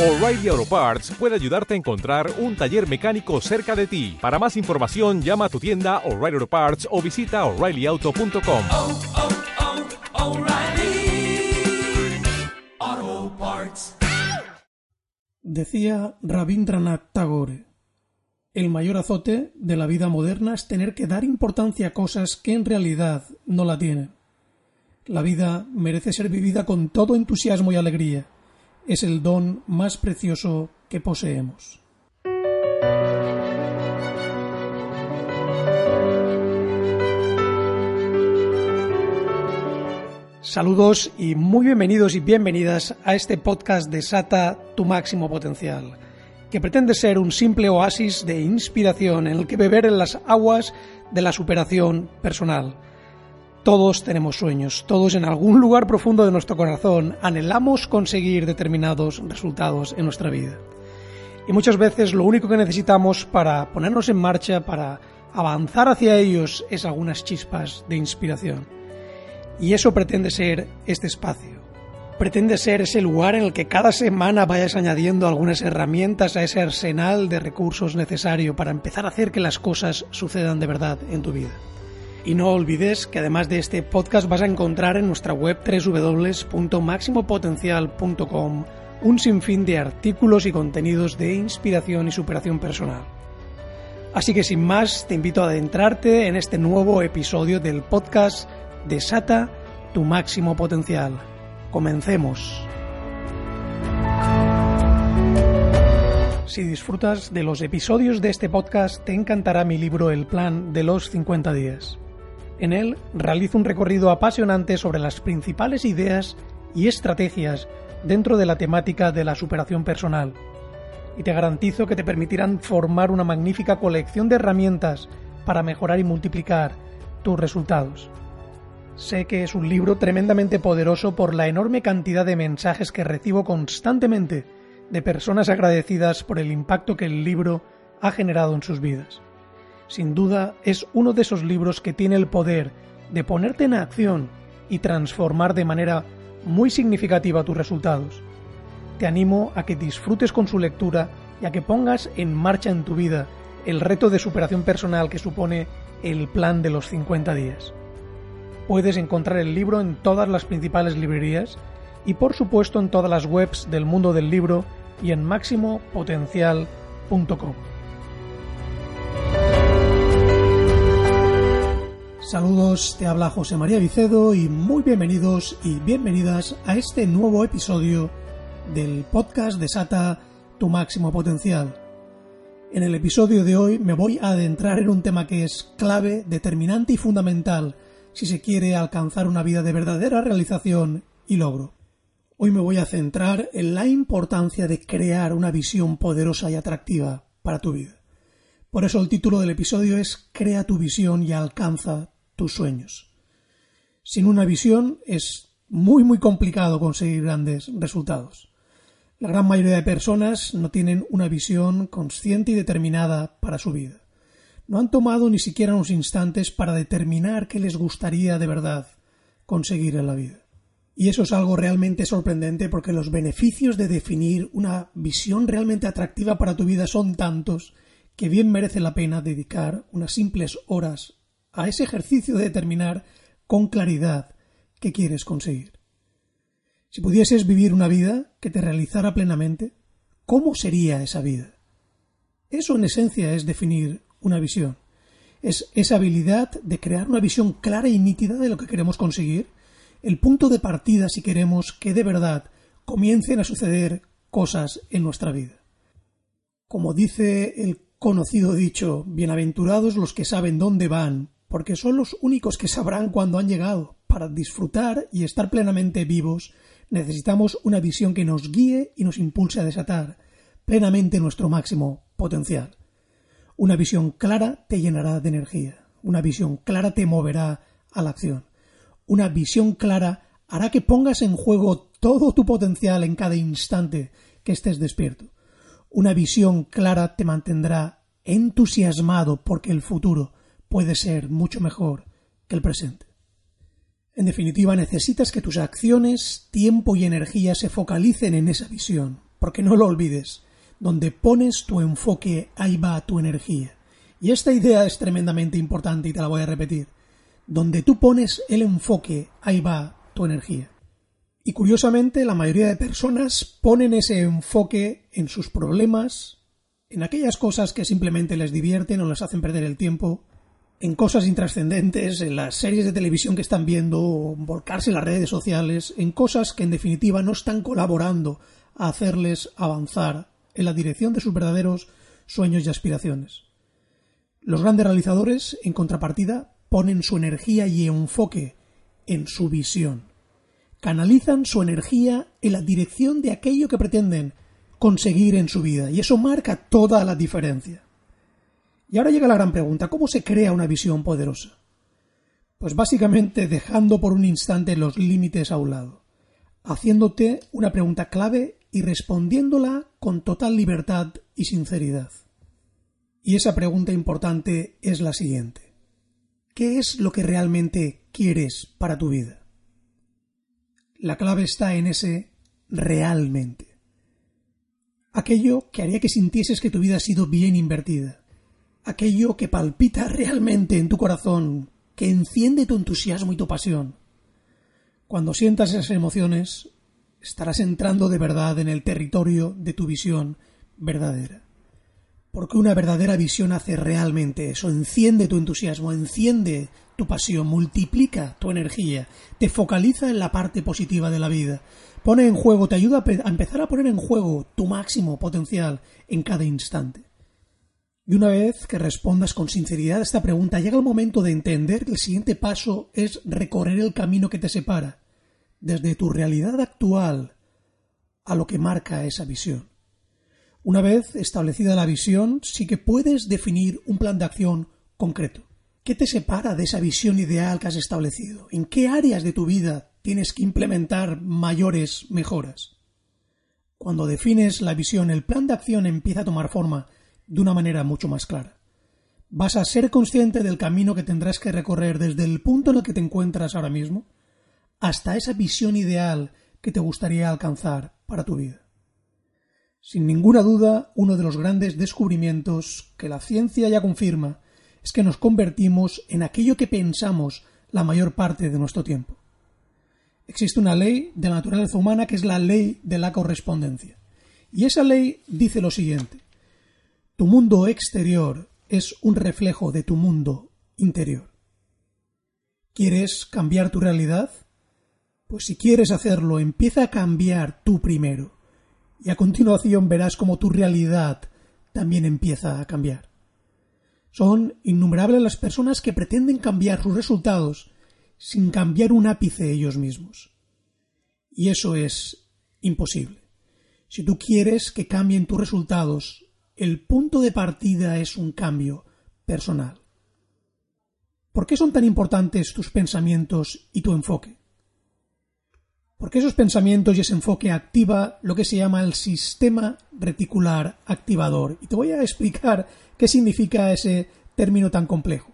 O'Reilly Auto Parts puede ayudarte a encontrar un taller mecánico cerca de ti. Para más información, llama a tu tienda O'Reilly Auto Parts o visita oreillyauto.com. oh, oh, Parts. Decía Rabindranath Tagore, el mayor azote de la vida moderna es tener que dar importancia a cosas que en realidad no la tienen. La vida merece ser vivida con todo entusiasmo y alegría. Es el don más precioso que poseemos. Saludos y muy bienvenidos y bienvenidas a este podcast de Sata tu máximo potencial, que pretende ser un simple oasis de inspiración en el que beber en las aguas de la superación personal. Todos tenemos sueños, todos en algún lugar profundo de nuestro corazón anhelamos conseguir determinados resultados en nuestra vida. Y muchas veces lo único que necesitamos para ponernos en marcha, para avanzar hacia ellos, es algunas chispas de inspiración. Y eso pretende ser este espacio. Pretende ser ese lugar en el que cada semana vayas añadiendo algunas herramientas a ese arsenal de recursos necesario para empezar a hacer que las cosas sucedan de verdad en tu vida. Y no olvides que además de este podcast vas a encontrar en nuestra web www.maximopotencial.com un sinfín de artículos y contenidos de inspiración y superación personal. Así que sin más, te invito a adentrarte en este nuevo episodio del podcast Desata tu máximo potencial. Comencemos. Si disfrutas de los episodios de este podcast, te encantará mi libro El plan de los 50 días. En él realizo un recorrido apasionante sobre las principales ideas y estrategias dentro de la temática de la superación personal. Y te garantizo que te permitirán formar una magnífica colección de herramientas para mejorar y multiplicar tus resultados. Sé que es un libro tremendamente poderoso por la enorme cantidad de mensajes que recibo constantemente de personas agradecidas por el impacto que el libro ha generado en sus vidas. Sin duda es uno de esos libros que tiene el poder de ponerte en acción y transformar de manera muy significativa tus resultados. Te animo a que disfrutes con su lectura y a que pongas en marcha en tu vida el reto de superación personal que supone el plan de los 50 días. Puedes encontrar el libro en todas las principales librerías y por supuesto en todas las webs del mundo del libro y en máximopotencial.com. Saludos, te habla José María Vicedo y muy bienvenidos y bienvenidas a este nuevo episodio del podcast Desata tu máximo potencial. En el episodio de hoy me voy a adentrar en un tema que es clave, determinante y fundamental si se quiere alcanzar una vida de verdadera realización y logro. Hoy me voy a centrar en la importancia de crear una visión poderosa y atractiva para tu vida. Por eso el título del episodio es Crea tu visión y alcanza tus sueños. Sin una visión es muy muy complicado conseguir grandes resultados. La gran mayoría de personas no tienen una visión consciente y determinada para su vida. No han tomado ni siquiera unos instantes para determinar qué les gustaría de verdad conseguir en la vida. Y eso es algo realmente sorprendente porque los beneficios de definir una visión realmente atractiva para tu vida son tantos que bien merece la pena dedicar unas simples horas a ese ejercicio de determinar con claridad qué quieres conseguir. Si pudieses vivir una vida que te realizara plenamente, ¿cómo sería esa vida? Eso en esencia es definir una visión. Es esa habilidad de crear una visión clara y nítida de lo que queremos conseguir, el punto de partida si queremos que de verdad comiencen a suceder cosas en nuestra vida. Como dice el conocido dicho, bienaventurados los que saben dónde van, porque son los únicos que sabrán cuándo han llegado. Para disfrutar y estar plenamente vivos, necesitamos una visión que nos guíe y nos impulse a desatar plenamente nuestro máximo potencial. Una visión clara te llenará de energía. Una visión clara te moverá a la acción. Una visión clara hará que pongas en juego todo tu potencial en cada instante que estés despierto. Una visión clara te mantendrá entusiasmado porque el futuro puede ser mucho mejor que el presente. En definitiva, necesitas que tus acciones, tiempo y energía se focalicen en esa visión, porque no lo olvides, donde pones tu enfoque, ahí va tu energía. Y esta idea es tremendamente importante y te la voy a repetir. Donde tú pones el enfoque, ahí va tu energía. Y curiosamente, la mayoría de personas ponen ese enfoque en sus problemas, en aquellas cosas que simplemente les divierten o les hacen perder el tiempo, en cosas intrascendentes, en las series de televisión que están viendo, volcarse en las redes sociales, en cosas que en definitiva no están colaborando a hacerles avanzar en la dirección de sus verdaderos sueños y aspiraciones. Los grandes realizadores, en contrapartida, ponen su energía y enfoque en su visión. Canalizan su energía en la dirección de aquello que pretenden conseguir en su vida, y eso marca toda la diferencia. Y ahora llega la gran pregunta, ¿cómo se crea una visión poderosa? Pues básicamente dejando por un instante los límites a un lado, haciéndote una pregunta clave y respondiéndola con total libertad y sinceridad. Y esa pregunta importante es la siguiente. ¿Qué es lo que realmente quieres para tu vida? La clave está en ese realmente. Aquello que haría que sintieses que tu vida ha sido bien invertida. Aquello que palpita realmente en tu corazón, que enciende tu entusiasmo y tu pasión. Cuando sientas esas emociones, estarás entrando de verdad en el territorio de tu visión verdadera. Porque una verdadera visión hace realmente eso, enciende tu entusiasmo, enciende tu pasión, multiplica tu energía, te focaliza en la parte positiva de la vida, pone en juego, te ayuda a empezar a poner en juego tu máximo potencial en cada instante. Y una vez que respondas con sinceridad a esta pregunta, llega el momento de entender que el siguiente paso es recorrer el camino que te separa, desde tu realidad actual a lo que marca esa visión. Una vez establecida la visión, sí que puedes definir un plan de acción concreto. ¿Qué te separa de esa visión ideal que has establecido? ¿En qué áreas de tu vida tienes que implementar mayores mejoras? Cuando defines la visión, el plan de acción empieza a tomar forma de una manera mucho más clara. Vas a ser consciente del camino que tendrás que recorrer desde el punto en el que te encuentras ahora mismo hasta esa visión ideal que te gustaría alcanzar para tu vida. Sin ninguna duda, uno de los grandes descubrimientos que la ciencia ya confirma es que nos convertimos en aquello que pensamos la mayor parte de nuestro tiempo. Existe una ley de la naturaleza humana que es la ley de la correspondencia. Y esa ley dice lo siguiente. Tu mundo exterior es un reflejo de tu mundo interior. ¿Quieres cambiar tu realidad? Pues si quieres hacerlo, empieza a cambiar tú primero y a continuación verás cómo tu realidad también empieza a cambiar. Son innumerables las personas que pretenden cambiar sus resultados sin cambiar un ápice ellos mismos. Y eso es imposible. Si tú quieres que cambien tus resultados, el punto de partida es un cambio personal. ¿Por qué son tan importantes tus pensamientos y tu enfoque? Porque esos pensamientos y ese enfoque activa lo que se llama el sistema reticular activador. Y te voy a explicar qué significa ese término tan complejo.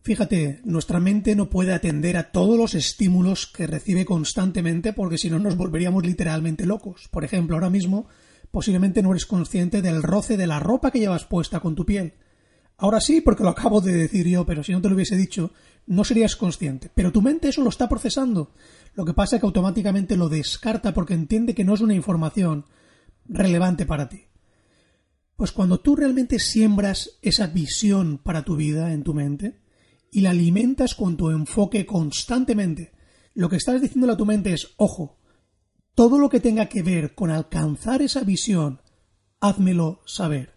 Fíjate, nuestra mente no puede atender a todos los estímulos que recibe constantemente porque si no nos volveríamos literalmente locos. Por ejemplo, ahora mismo posiblemente no eres consciente del roce de la ropa que llevas puesta con tu piel. Ahora sí, porque lo acabo de decir yo, pero si no te lo hubiese dicho, no serías consciente. Pero tu mente eso lo está procesando. Lo que pasa es que automáticamente lo descarta porque entiende que no es una información relevante para ti. Pues cuando tú realmente siembras esa visión para tu vida en tu mente y la alimentas con tu enfoque constantemente, lo que estás diciendo a tu mente es, ojo, todo lo que tenga que ver con alcanzar esa visión, házmelo saber.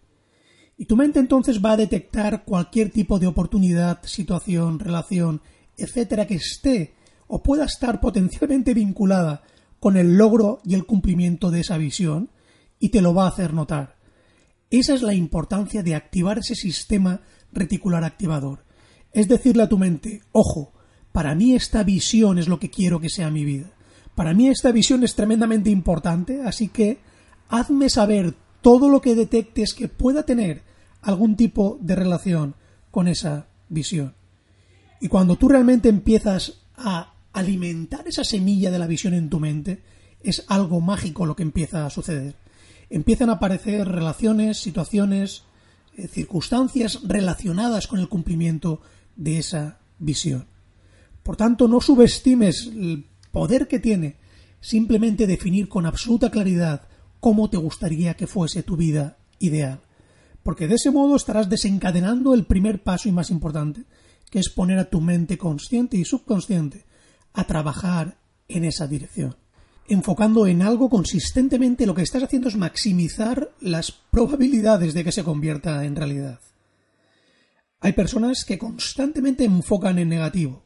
Y tu mente entonces va a detectar cualquier tipo de oportunidad, situación, relación, etcétera, que esté o pueda estar potencialmente vinculada con el logro y el cumplimiento de esa visión y te lo va a hacer notar. Esa es la importancia de activar ese sistema reticular activador. Es decirle a tu mente, ojo, para mí esta visión es lo que quiero que sea mi vida. Para mí esta visión es tremendamente importante, así que hazme saber todo lo que detectes que pueda tener algún tipo de relación con esa visión. Y cuando tú realmente empiezas a alimentar esa semilla de la visión en tu mente, es algo mágico lo que empieza a suceder. empiezan a aparecer relaciones, situaciones, eh, circunstancias relacionadas con el cumplimiento de esa visión. Por tanto, no subestimes el poder que tiene simplemente definir con absoluta claridad cómo te gustaría que fuese tu vida ideal. Porque de ese modo estarás desencadenando el primer paso y más importante, que es poner a tu mente consciente y subconsciente a trabajar en esa dirección. Enfocando en algo consistentemente, lo que estás haciendo es maximizar las probabilidades de que se convierta en realidad. Hay personas que constantemente enfocan en negativo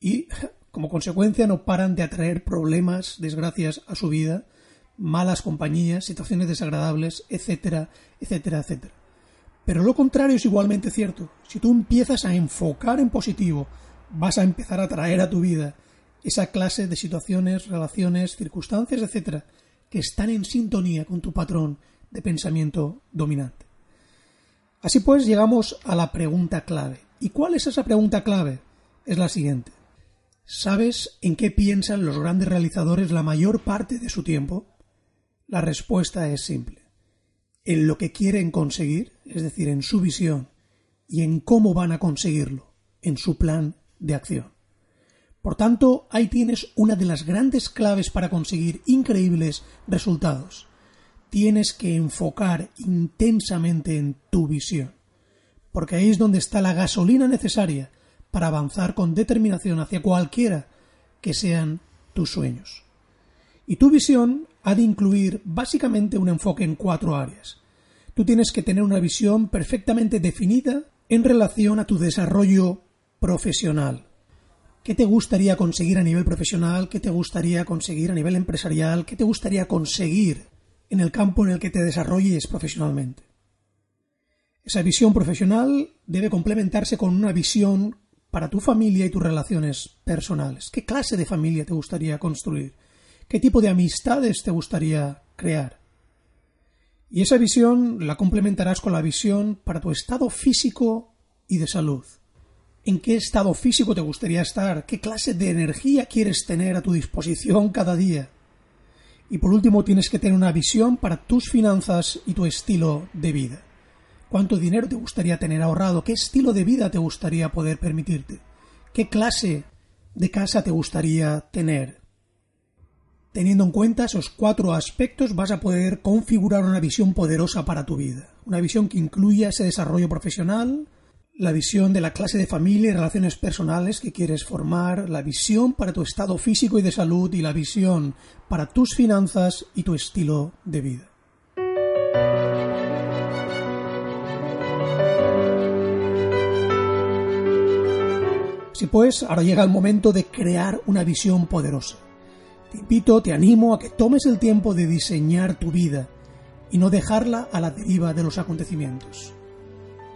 y, como consecuencia, no paran de atraer problemas, desgracias a su vida, malas compañías, situaciones desagradables, etcétera, etcétera, etcétera. Pero lo contrario es igualmente cierto. Si tú empiezas a enfocar en positivo, vas a empezar a traer a tu vida esa clase de situaciones, relaciones, circunstancias, etcétera, que están en sintonía con tu patrón de pensamiento dominante. Así pues, llegamos a la pregunta clave. ¿Y cuál es esa pregunta clave? Es la siguiente. ¿Sabes en qué piensan los grandes realizadores la mayor parte de su tiempo? La respuesta es simple. En lo que quieren conseguir, es decir, en su visión, y en cómo van a conseguirlo, en su plan de acción. Por tanto, ahí tienes una de las grandes claves para conseguir increíbles resultados. Tienes que enfocar intensamente en tu visión, porque ahí es donde está la gasolina necesaria para avanzar con determinación hacia cualquiera que sean tus sueños. Y tu visión ha de incluir básicamente un enfoque en cuatro áreas. Tú tienes que tener una visión perfectamente definida en relación a tu desarrollo profesional. ¿Qué te gustaría conseguir a nivel profesional? ¿Qué te gustaría conseguir a nivel empresarial? ¿Qué te gustaría conseguir en el campo en el que te desarrolles profesionalmente? Esa visión profesional debe complementarse con una visión para tu familia y tus relaciones personales. ¿Qué clase de familia te gustaría construir? ¿Qué tipo de amistades te gustaría crear? Y esa visión la complementarás con la visión para tu estado físico y de salud en qué estado físico te gustaría estar, qué clase de energía quieres tener a tu disposición cada día. Y por último tienes que tener una visión para tus finanzas y tu estilo de vida. ¿Cuánto dinero te gustaría tener ahorrado? ¿Qué estilo de vida te gustaría poder permitirte? ¿Qué clase de casa te gustaría tener? Teniendo en cuenta esos cuatro aspectos vas a poder configurar una visión poderosa para tu vida. Una visión que incluya ese desarrollo profesional, la visión de la clase de familia y relaciones personales que quieres formar, la visión para tu estado físico y de salud y la visión para tus finanzas y tu estilo de vida. Si pues, ahora llega el momento de crear una visión poderosa. Te invito, te animo a que tomes el tiempo de diseñar tu vida y no dejarla a la deriva de los acontecimientos.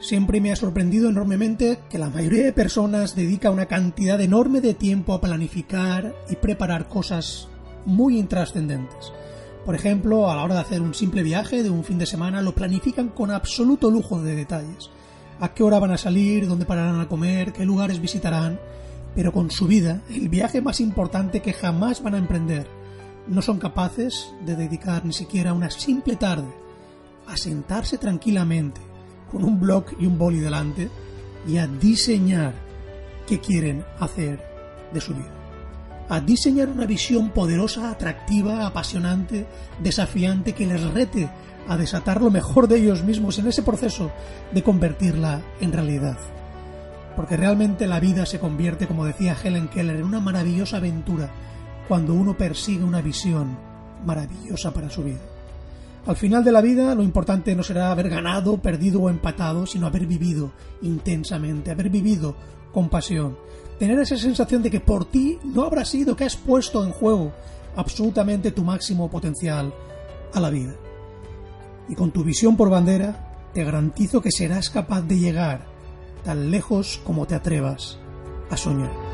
Siempre me ha sorprendido enormemente que la mayoría de personas dedica una cantidad enorme de tiempo a planificar y preparar cosas muy intrascendentes. Por ejemplo, a la hora de hacer un simple viaje de un fin de semana lo planifican con absoluto lujo de detalles. A qué hora van a salir, dónde pararán a comer, qué lugares visitarán, pero con su vida, el viaje más importante que jamás van a emprender, no son capaces de dedicar ni siquiera una simple tarde a sentarse tranquilamente con un blog y un boli delante y a diseñar qué quieren hacer de su vida. A diseñar una visión poderosa, atractiva, apasionante, desafiante, que les rete a desatar lo mejor de ellos mismos en ese proceso de convertirla en realidad. Porque realmente la vida se convierte, como decía Helen Keller, en una maravillosa aventura cuando uno persigue una visión maravillosa para su vida. Al final de la vida lo importante no será haber ganado, perdido o empatado, sino haber vivido intensamente, haber vivido con pasión. Tener esa sensación de que por ti no habrá sido que has puesto en juego absolutamente tu máximo potencial a la vida. Y con tu visión por bandera, te garantizo que serás capaz de llegar tan lejos como te atrevas a soñar.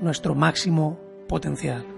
nuestro máximo potencial.